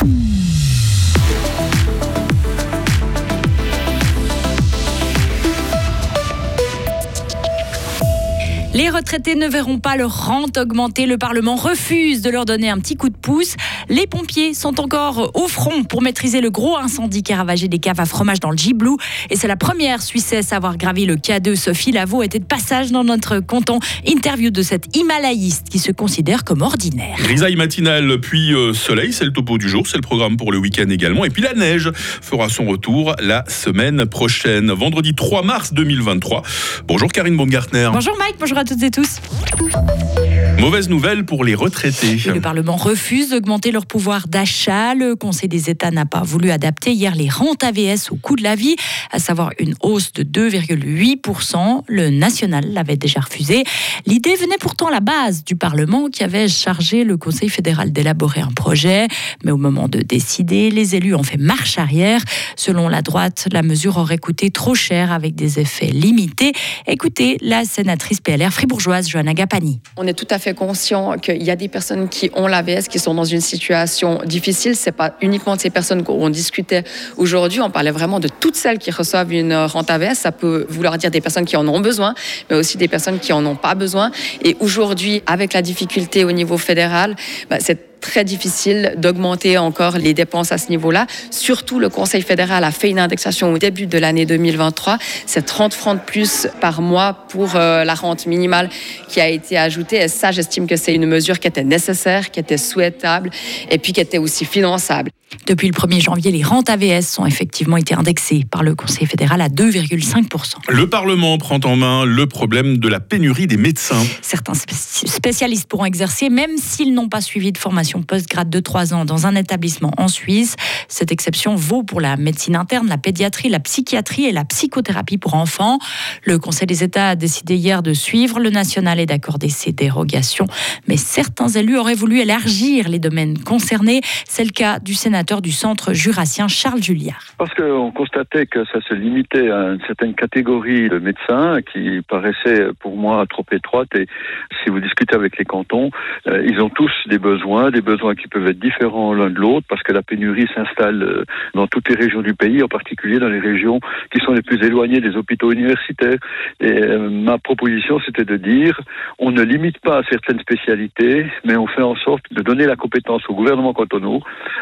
Mm-hmm. Les retraités ne verront pas leur rente augmenter. Le Parlement refuse de leur donner un petit coup de pouce. Les pompiers sont encore au front pour maîtriser le gros incendie qui a ravagé des caves à fromage dans le Giblou. Et c'est la première Suissesse à avoir gravi le K2. Sophie Lavaux était de passage dans notre canton. Interview de cette Himalayiste qui se considère comme ordinaire. Grisaille matinale, puis euh, soleil, c'est le topo du jour, c'est le programme pour le week-end également. Et puis la neige fera son retour la semaine prochaine, vendredi 3 mars 2023. Bonjour Karine Baumgartner. Bonjour Mike, bonjour à toutes et tous. Mauvaise nouvelle pour les retraités. le Parlement refuse d'augmenter leur pouvoir d'achat. Le Conseil des États n'a pas voulu adapter hier les rentes AVS au coût de la vie, à savoir une hausse de 2,8%. Le national l'avait déjà refusé. L'idée venait pourtant à la base du Parlement qui avait chargé le Conseil fédéral d'élaborer un projet. Mais au moment de décider, les élus ont fait marche arrière. Selon la droite, la mesure aurait coûté trop cher avec des effets limités. Écoutez la sénatrice PLR fribourgeoise Johanna Gapani. On est tout à fait conscient qu'il y a des personnes qui ont l'AVS, qui sont dans une situation difficile. C'est pas uniquement de ces personnes qu'on discutait aujourd'hui. On parlait vraiment de toutes celles qui reçoivent une rente AVS. Ça peut vouloir dire des personnes qui en ont besoin, mais aussi des personnes qui en ont pas besoin. Et aujourd'hui, avec la difficulté au niveau fédéral, bah, très difficile d'augmenter encore les dépenses à ce niveau-là. Surtout, le Conseil fédéral a fait une indexation au début de l'année 2023. C'est 30 francs de plus par mois pour euh, la rente minimale qui a été ajoutée. Et ça, j'estime que c'est une mesure qui était nécessaire, qui était souhaitable et puis qui était aussi finançable. Depuis le 1er janvier, les rentes AVS ont effectivement été indexées par le Conseil fédéral à 2,5%. Le Parlement prend en main le problème de la pénurie des médecins. Certains spécialistes pourront exercer même s'ils n'ont pas suivi de formation post-grade de 3 ans dans un établissement en Suisse. Cette exception vaut pour la médecine interne, la pédiatrie, la psychiatrie et la psychothérapie pour enfants. Le Conseil des États a décidé hier de suivre le national et d'accorder ces dérogations. Mais certains élus auraient voulu élargir les domaines concernés. C'est le cas du Sénat du Centre jurassien Charles Julliard. Parce qu'on constatait que ça se limitait à une certaine catégorie de médecins qui paraissait pour moi trop étroite et si vous discutez avec les cantons, euh, ils ont tous des besoins, des besoins qui peuvent être différents l'un de l'autre parce que la pénurie s'installe euh, dans toutes les régions du pays, en particulier dans les régions qui sont les plus éloignées des hôpitaux universitaires. Et euh, ma proposition, c'était de dire, on ne limite pas certaines spécialités, mais on fait en sorte de donner la compétence au gouvernement cantonaux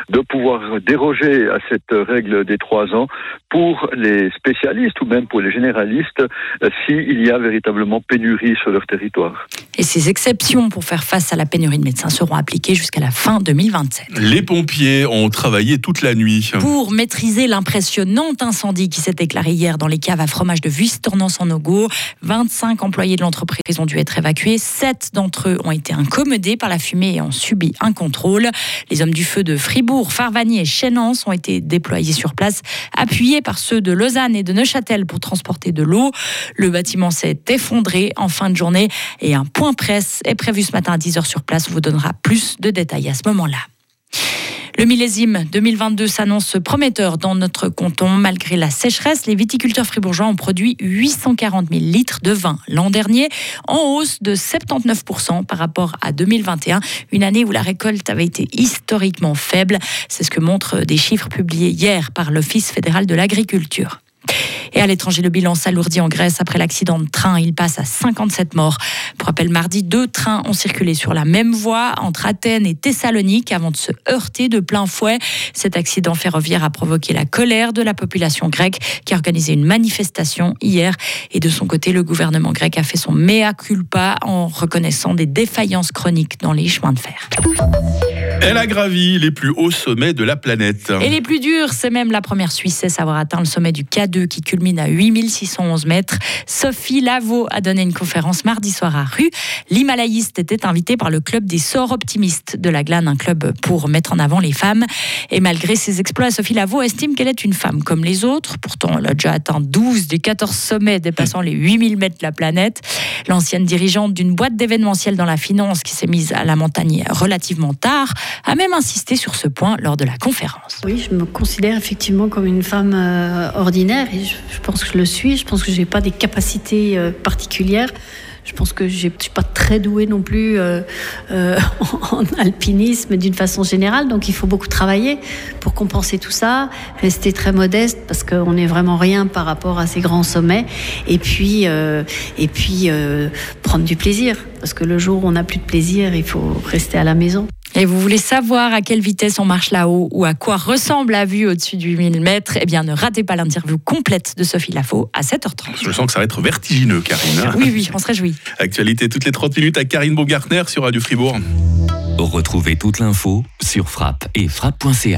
de pouvoir déroger à cette règle des trois ans pour les spécialistes ou même pour les généralistes euh, s'il y a véritablement pénurie sur leur territoire. Et ces exceptions pour faire face à la pénurie de médecins seront appliquées jusqu'à la fin 2027. Les pompiers ont travaillé toute la nuit. Pour maîtriser l'impressionnant incendie qui s'est déclaré hier dans les caves à fromage de Vuistornance en Ogo, 25 employés de l'entreprise ont dû être évacués. 7 d'entre eux ont été incommodés par la fumée et ont subi un contrôle. Les hommes du feu de Fribourg, Farvani et Chénance ont été déployés sur place, appuyés par ceux de Lausanne et de Neuchâtel pour transporter de l'eau. Le bâtiment s'est effondré en fin de journée et un point presse est prévu ce matin à 10h sur place. On vous donnera plus de détails à ce moment-là. Le millésime 2022 s'annonce prometteur dans notre canton. Malgré la sécheresse, les viticulteurs fribourgeois ont produit 840 000 litres de vin l'an dernier, en hausse de 79% par rapport à 2021, une année où la récolte avait été historiquement faible. C'est ce que montrent des chiffres publiés hier par l'Office fédéral de l'agriculture. Et à l'étranger, le bilan s'alourdit en Grèce après l'accident de train. Il passe à 57 morts. Pour rappel, mardi, deux trains ont circulé sur la même voie entre Athènes et Thessalonique avant de se heurter de plein fouet. Cet accident ferroviaire a provoqué la colère de la population grecque qui a organisé une manifestation hier. Et de son côté, le gouvernement grec a fait son mea culpa en reconnaissant des défaillances chroniques dans les chemins de fer. Elle a gravi les plus hauts sommets de la planète. Et les plus durs, c'est même la première Suissesse à avoir atteint le sommet du K2 qui culmine à 8611 mètres. Sophie Lavaux a donné une conférence mardi soir à Rue. L'Himalayiste était invité par le club des sorts optimistes de la Glane, un club pour mettre en avant les femmes. Et malgré ses exploits, Sophie Lavaux estime qu'elle est une femme comme les autres. Pourtant, elle a déjà atteint 12 des 14 sommets dépassant les 8000 mètres de la planète. L'ancienne dirigeante d'une boîte d'événementiel dans la finance qui s'est mise à la montagne relativement tard a même insisté sur ce point lors de la conférence. Oui, je me considère effectivement comme une femme euh, ordinaire et je, pense que je le suis. Je pense que je n'ai pas des capacités euh, particulières. Je pense que je suis pas très douée non plus euh, en alpinisme d'une façon générale, donc il faut beaucoup travailler pour compenser tout ça, rester très modeste parce qu'on n'est vraiment rien par rapport à ces grands sommets, et puis et puis prendre du plaisir parce que le jour où on n'a plus de plaisir, il faut rester à la maison. Et vous voulez savoir à quelle vitesse on marche là-haut ou à quoi ressemble la vue au-dessus du 1000 mètres Eh bien, ne ratez pas l'interview complète de Sophie Lafaux à 7h30. Je sens que ça va être vertigineux, Karine. Hein. oui, oui, on se réjouit. Actualité toutes les 30 minutes à Karine Baumgartner sur Radio Fribourg. Retrouvez toute l'info sur frappe et frappe.ch.